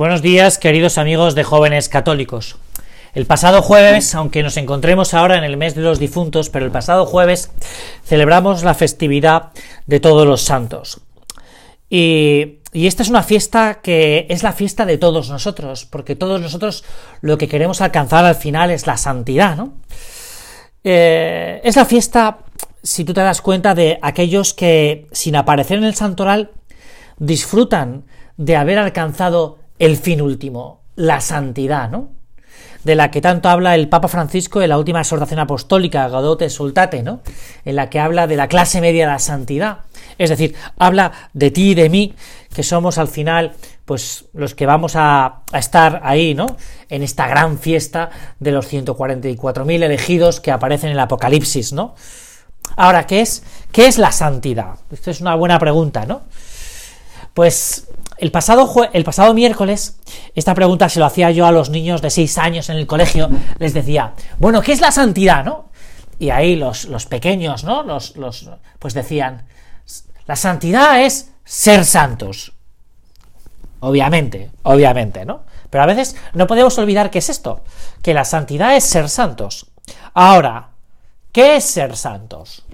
Buenos días, queridos amigos de jóvenes católicos. El pasado jueves, aunque nos encontremos ahora en el mes de los difuntos, pero el pasado jueves celebramos la festividad de todos los santos. Y, esta es una fiesta que es la fiesta de todos nosotros, porque todos nosotros lo que queremos alcanzar al final es la santidad, ¿no? Eh, es la fiesta, si tú te das cuenta, de aquellos que, sin aparecer en el santoral, disfrutan de haber alcanzado el fin último, la santidad, ¿no? De la que tanto habla el Papa Francisco en la última exhortación apostólica, Gadote Sultate, ¿no? En la que habla de la clase media de la santidad. Es decir, habla de ti y de mí, que somos al final, pues, los que vamos a, a estar ahí, ¿no? En esta gran fiesta de los 144.000 elegidos que aparecen en el Apocalipsis, ¿no? Ahora, ¿qué es, ¿qué es la santidad? Esta es una buena pregunta, ¿no? Pues el pasado, el pasado miércoles, esta pregunta se lo hacía yo a los niños de 6 años en el colegio, les decía, bueno, ¿qué es la santidad, no? Y ahí los, los pequeños, ¿no? Los, los, pues decían, la santidad es ser santos. Obviamente, obviamente, ¿no? Pero a veces no podemos olvidar qué es esto, que la santidad es ser santos. Ahora, ¿qué es ser santos?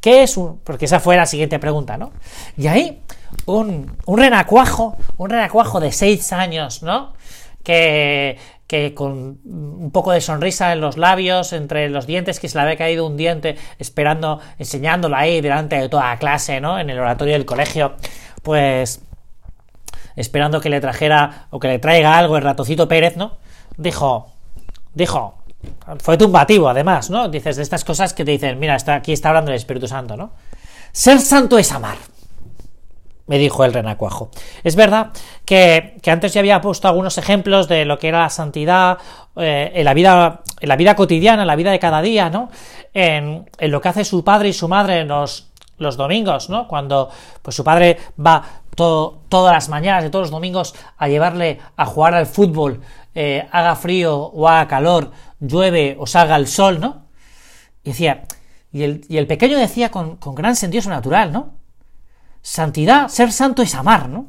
¿Qué es un...? Porque esa fue la siguiente pregunta, ¿no? Y ahí un, un renacuajo, un renacuajo de seis años, ¿no? Que, que con un poco de sonrisa en los labios, entre los dientes, que se le había caído un diente, esperando, enseñándola ahí delante de toda la clase, ¿no? En el oratorio del colegio, pues esperando que le trajera o que le traiga algo el ratocito Pérez, ¿no? Dijo, dijo, fue tumbativo además, ¿no? Dices de estas cosas que te dicen, mira, está, aquí está hablando el Espíritu Santo, ¿no? Ser santo es amar me dijo el renacuajo. Es verdad que, antes ya había puesto algunos ejemplos de lo que era la santidad eh, en, la vida, en la vida cotidiana, en la vida de cada día, ¿no? En, lo que hace su padre y su madre en los, domingos, ¿no? Cuando pues su padre va todas las mañanas de todos los domingos a llevarle a jugar al fútbol, eh, haga frío o haga calor, llueve o salga el sol, ¿no? Y decía, y el, y el pequeño decía con, con gran sentido natural, ¿no? Santidad, ser santo es amar, ¿no?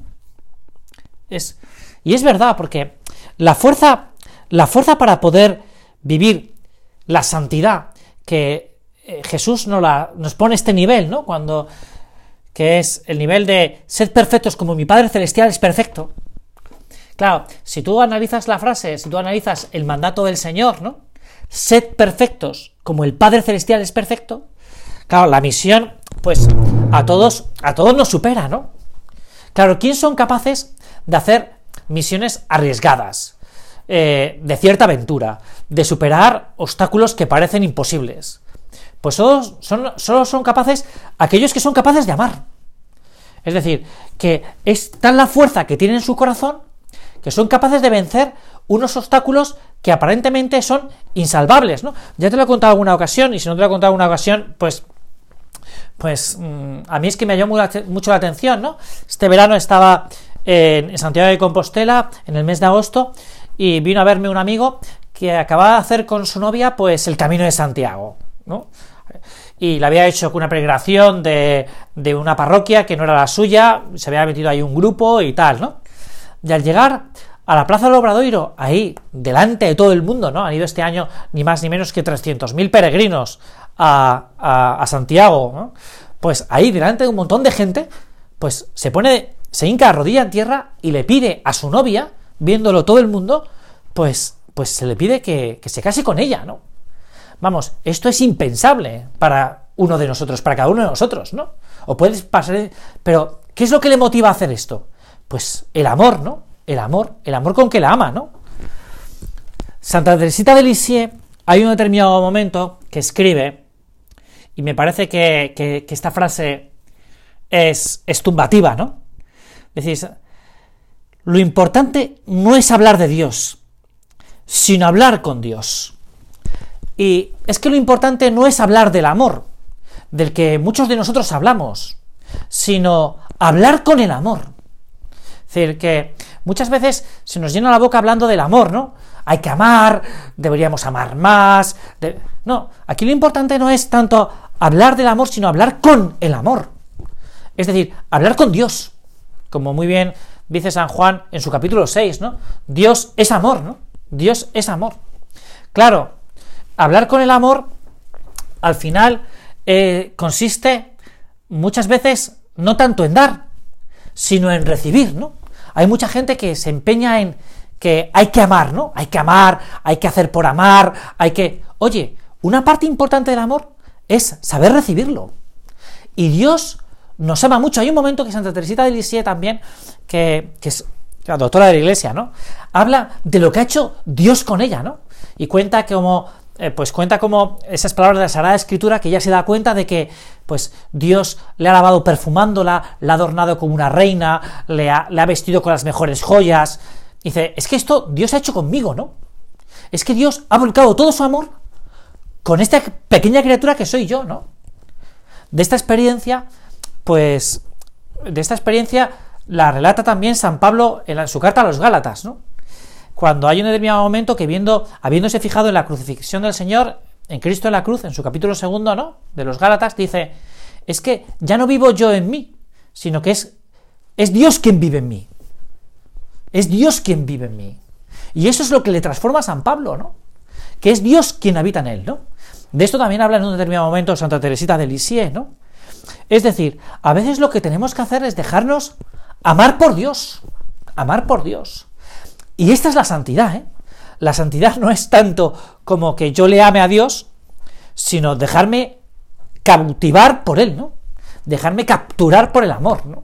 Es, y es verdad, porque la fuerza, la fuerza para poder vivir la santidad que eh, Jesús nos, la, nos pone este nivel, ¿no? Cuando, que es el nivel de ser perfectos como mi Padre Celestial es perfecto. Claro, si tú analizas la frase, si tú analizas el mandato del Señor, ¿no? Sed perfectos como el Padre Celestial es perfecto. Claro, la misión pues a todos, a todos nos supera, ¿no? Claro, ¿quién son capaces de hacer misiones arriesgadas, eh, de cierta aventura, de superar obstáculos que parecen imposibles? Pues solo son, solo son capaces aquellos que son capaces de amar. Es decir, que es tan la fuerza que tienen en su corazón que son capaces de vencer unos obstáculos que aparentemente son insalvables, ¿no? Ya te lo he contado alguna ocasión, y si no te lo he contado alguna ocasión, pues pues mm, a mí es que me llamó mucho la atención, ¿no? Este verano estaba en Santiago de Compostela, en el mes de agosto, y vino a verme un amigo que acababa de hacer con su novia, pues, el Camino de Santiago, ¿no? Y le había hecho una peregrinación de, de una parroquia que no era la suya, se había metido ahí un grupo y tal, ¿no? Y al llegar a la Plaza del Obradoiro, ahí, delante de todo el mundo, ¿no? Han ido este año ni más ni menos que 300.000 peregrinos a, Santiago. Pues ahí, delante de un montón de gente, pues se pone, se hinca a rodilla en tierra y le pide a su novia, viéndolo todo el mundo, pues, pues se le pide que, que se case con ella, ¿no? Vamos, esto es impensable para uno de nosotros, para cada uno de nosotros, ¿no? O puedes pasar, pero ¿qué es lo que le motiva a hacer esto? Pues el amor, ¿no? El amor, el amor con que la ama, ¿no? Santa Teresita de Lisieux hay un determinado momento que escribe y me parece que, esta frase es, es tumbativa, ¿no? Decís, lo importante no es hablar de Dios, sino hablar con Dios. Y es que lo importante no es hablar del amor, del que muchos de nosotros hablamos, sino hablar con el amor. Es decir, que muchas veces se nos llena la boca hablando del amor, ¿no? Hay que amar, deberíamos amar más. No, aquí lo importante no es tanto hablar del amor, sino hablar con el amor. Es decir, hablar con Dios. Como muy bien dice San Juan en su capítulo 6, ¿no? Dios es amor, ¿no? Dios es amor. Claro, hablar con el amor, al final, eh, consiste muchas veces no tanto en dar, sino en recibir, ¿no? Hay mucha gente que se empeña en que hay que amar, ¿no? Hay que amar, hay que hacer por amar, hay que... Oye, una parte importante del amor es saber recibirlo. Y Dios nos ama mucho. Hay un momento que Santa Teresita de Lisieux también, que, es la doctora de la iglesia, ¿no? Habla de lo que ha hecho Dios con ella, ¿no? Y cuenta como, eh, pues cuenta como esas palabras de la Sagrada Escritura que ella se da cuenta de que, pues, Dios le ha lavado perfumándola, la ha adornado como una reina, le ha, le ha vestido con las mejores joyas. dice, es que esto Dios ha hecho conmigo, ¿no? Es que Dios ha volcado todo su amor con esta pequeña criatura que soy yo, ¿no? De esta experiencia pues de esta experiencia la relata también San Pablo en su carta a los Gálatas, ¿no? Cuando hay un determinado momento que viendo, habiéndose fijado en la crucifixión del Señor, en Cristo en la cruz, en su capítulo segundo, ¿no? De los Gálatas, dice, es que ya no vivo yo en mí, sino que es, es Dios quien vive en mí. Es Dios quien vive en mí. Y eso es lo que le transforma a San Pablo, ¿no? Que es Dios quien habita en él, ¿no? De esto también habla en un determinado momento Santa Teresita de Lisieux, ¿no? Es decir, a veces lo que tenemos que hacer es dejarnos amar por Dios, amar por Dios. Y esta es la santidad, ¿eh? La santidad no es tanto como que yo le ame a Dios, sino dejarme cautivar por Él, ¿no? Dejarme capturar por el amor, ¿no?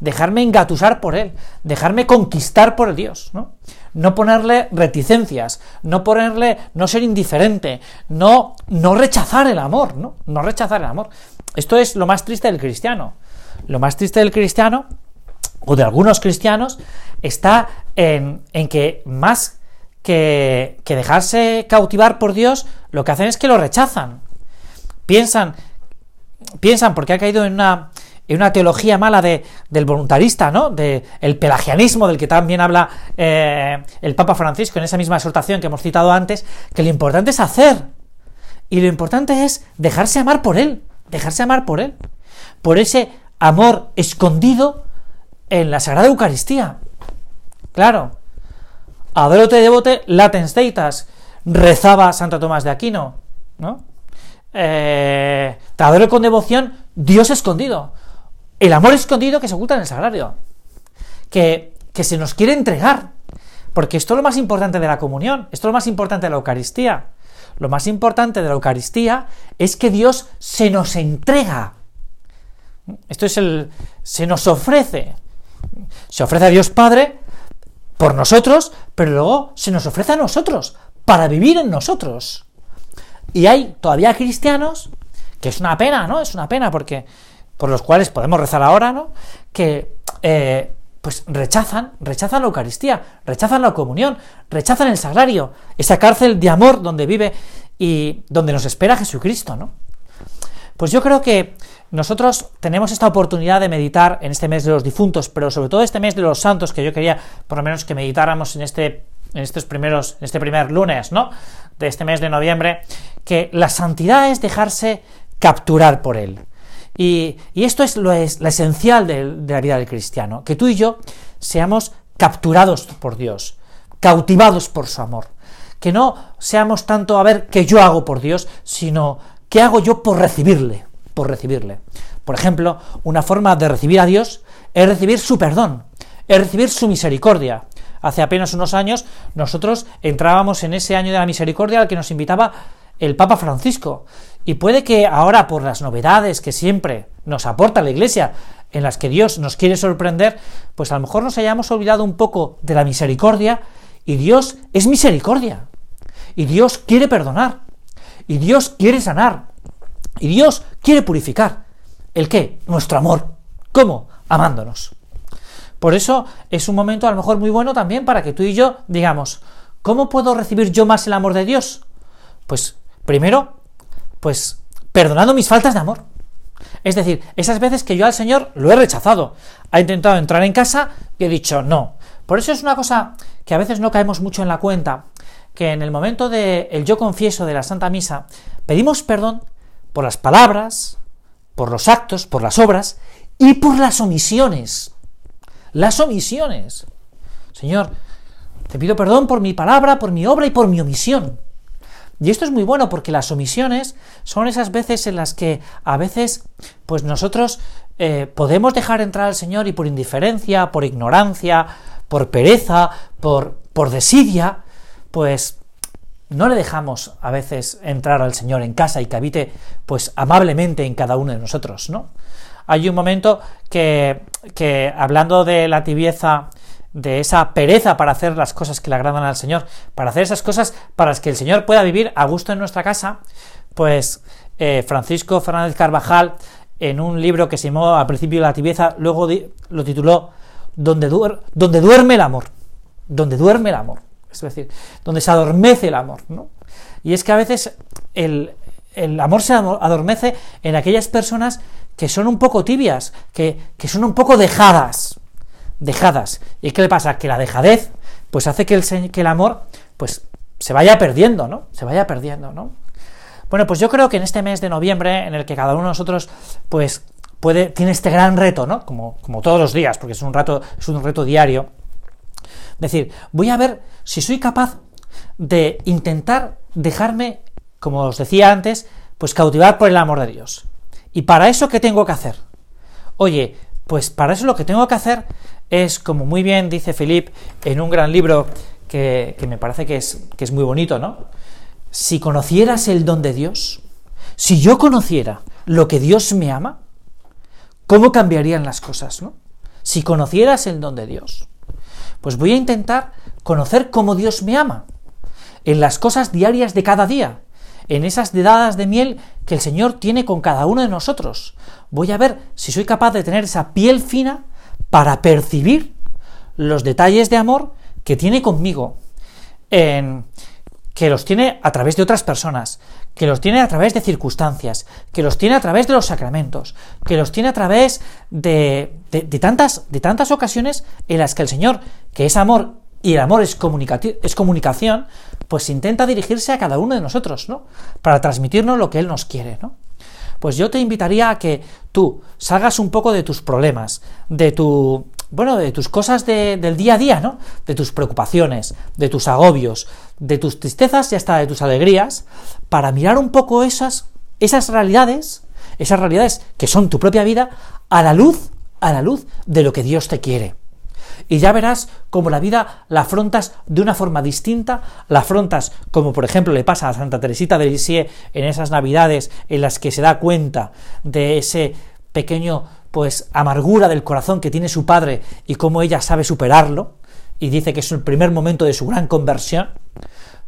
Dejarme engatusar por Él, dejarme conquistar por Dios, ¿no? No ponerle reticencias, no ponerle, no ser indiferente, no, no rechazar el amor, ¿no? No rechazar el amor. Esto es lo más triste del cristiano. Lo más triste del cristiano, o de algunos cristianos, está en, que más que, dejarse cautivar por Dios, lo que hacen es que lo rechazan. Piensan, piensan porque ha caído en una, en una teología mala de, del voluntarista, ¿no? De el pelagianismo del que también habla eh, el Papa Francisco en esa misma exhortación que hemos citado antes, que lo importante es hacer y lo importante es dejarse amar por él dejarse amar por Él, por ese amor escondido en la Sagrada Eucaristía. Claro, te devote latens deitas, rezaba Santo Tomás de Aquino, ¿no? Eh, te adoro con devoción, Dios escondido, el amor escondido que se oculta en el sagrario, que, que se nos quiere entregar, porque esto es lo más importante de la comunión, esto es lo más importante de la Eucaristía. Lo más importante de la Eucaristía es que Dios se nos entrega. Esto es el. se nos ofrece. Se ofrece a Dios Padre por nosotros, pero luego se nos ofrece a nosotros, para vivir en nosotros. Y hay todavía cristianos, que es una pena, ¿no? Es una pena porque. Por los cuales podemos rezar ahora, ¿no? Que eh, pues rechazan, rechazan la Eucaristía, rechazan la comunión, rechazan el sagrario, esa cárcel de amor donde vive y donde nos espera Jesucristo, ¿no? Pues yo creo que nosotros tenemos esta oportunidad de meditar en este mes de los difuntos, pero sobre todo este mes de los santos, que yo quería por lo menos que meditáramos en este en estos primeros, en este primer lunes, ¿no? De este mes de noviembre, que la santidad es dejarse capturar por él. Y, esto es lo, es, esencial de, la vida del cristiano, que tú y yo seamos capturados por Dios, cautivados por su amor. Que no seamos tanto a ver qué yo hago por Dios, sino qué hago yo por recibirle, por recibirle. Por ejemplo, una forma de recibir a Dios es recibir su perdón, es recibir su misericordia. Hace apenas unos años nosotros entrábamos en ese año de la misericordia al que nos invitaba el Papa Francisco. Y puede que ahora, por las novedades que siempre nos aporta la Iglesia, en las que Dios nos quiere sorprender, pues a lo mejor nos hayamos olvidado un poco de la misericordia, y Dios es misericordia. Y Dios quiere perdonar. Y Dios quiere sanar. Y Dios quiere purificar. ¿El qué? Nuestro amor. ¿Cómo? Amándonos. Por eso es un momento a lo mejor muy bueno también para que tú y yo digamos, ¿cómo puedo recibir yo más el amor de Dios? Pues primero pues perdonando mis faltas de amor. Es decir, esas veces que yo al Señor lo he rechazado. Ha intentado entrar en casa y he dicho no. Por eso es una cosa que a veces no caemos mucho en la cuenta, que en el momento del el yo confieso de la Santa Misa, pedimos perdón por las palabras, por los actos, por las obras y por las omisiones. las omisiones. Señor, te pido perdón por mi palabra, por mi obra y por mi omisión. Y esto es muy bueno porque las omisiones son esas veces en las que a veces pues nosotros eh, podemos dejar entrar al Señor y por indiferencia, por ignorancia, por pereza, por, por desidia, pues no le dejamos a veces entrar al Señor en casa y que habite pues amablemente en cada uno de nosotros, ¿no? Hay un momento que, que hablando de la tibieza de esa pereza para hacer las cosas que le agradan al Señor, para hacer esas cosas para las que el Señor pueda vivir a gusto en nuestra casa, pues eh, Francisco Fernández Carvajal, en un libro que se llamó al principio La tibieza, luego lo tituló donde, donde duerme el amor, donde duerme el amor, es decir, donde se adormece el amor, ¿no? Y es que a veces el, el amor se adormece en aquellas personas que son un poco tibias, que, que son un poco dejadas, dejadas. ¿Y qué le pasa? Que la dejadez, pues hace que el, amor, pues se vaya perdiendo, ¿no? Se vaya perdiendo, ¿no? Bueno, pues yo creo que en este mes de noviembre, en el que cada uno de nosotros, pues, puede, tiene este gran reto, ¿no? Como, como todos los días, porque es un, rato, es un reto diario. Decir, voy a ver si soy capaz de intentar dejarme, como os decía antes, pues cautivar por el amor de Dios. ¿Y para eso qué tengo que hacer? Oye, pues para eso lo que tengo que hacer es, como muy bien dice Philip en un gran libro que, me parece que es, que es muy bonito, ¿no? Si conocieras el don de Dios, si yo conociera lo que Dios me ama, ¿cómo cambiarían las cosas, no? Si conocieras el don de Dios, pues voy a intentar conocer cómo Dios me ama, en las cosas diarias de cada día, en esas dedadas de miel que el Señor tiene con cada uno de nosotros. Voy a ver si soy capaz de tener esa piel fina para percibir los detalles de amor que tiene conmigo, que los tiene a través de otras personas, que los tiene a través de circunstancias, que los tiene a través de los sacramentos, que los tiene a través de, tantas, de tantas ocasiones en las que el Señor, que es amor y el amor es, es comunicación, pues intenta dirigirse a cada uno de nosotros, ¿no? Para transmitirnos lo que Él nos quiere, ¿no? Pues yo te invitaría a que tú salgas un poco de tus problemas, de tu bueno, de tus cosas del día a día, ¿no? De tus preocupaciones, de tus agobios, de tus tristezas y hasta de tus alegrías, para mirar un poco esas, esas realidades, esas realidades que son tu propia vida, a la luz, a la luz de lo que Dios te quiere y ya verás cómo la vida la afrontas de una forma distinta, la afrontas como por ejemplo le pasa a Santa Teresita de Lisieux en esas navidades en las que se da cuenta de ese pequeño pues amargura del corazón que tiene su padre y cómo ella sabe superarlo y dice que es el primer momento de su gran conversión,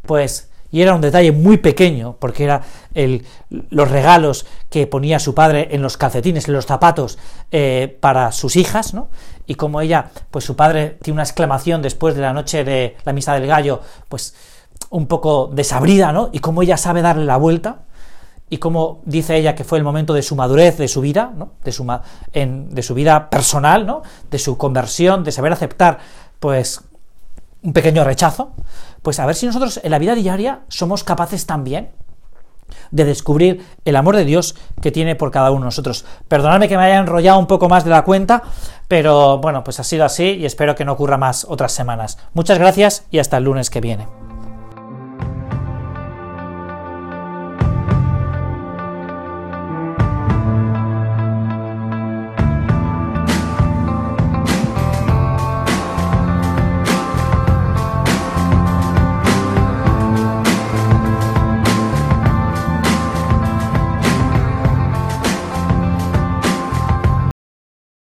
pues y era un detalle muy pequeño, porque era el, los regalos que ponía su padre en los calcetines, en los zapatos eh, para sus hijas, ¿no? Y como ella, pues su padre tiene una exclamación después de la noche de la misa del gallo, pues un poco desabrida, ¿no? Y cómo ella sabe darle la vuelta, y cómo dice ella que fue el momento de su madurez, de su vida, ¿no? de, su, de su vida personal, ¿no? de su conversión, de saber aceptar, pues, un pequeño rechazo, pues a ver si nosotros en la vida diaria somos capaces también de descubrir el amor de Dios que tiene por cada uno de nosotros. Perdonadme que me haya enrollado un poco más de la cuenta, pero bueno, pues ha sido así y espero que no ocurra más otras semanas. Muchas gracias y hasta el lunes que viene.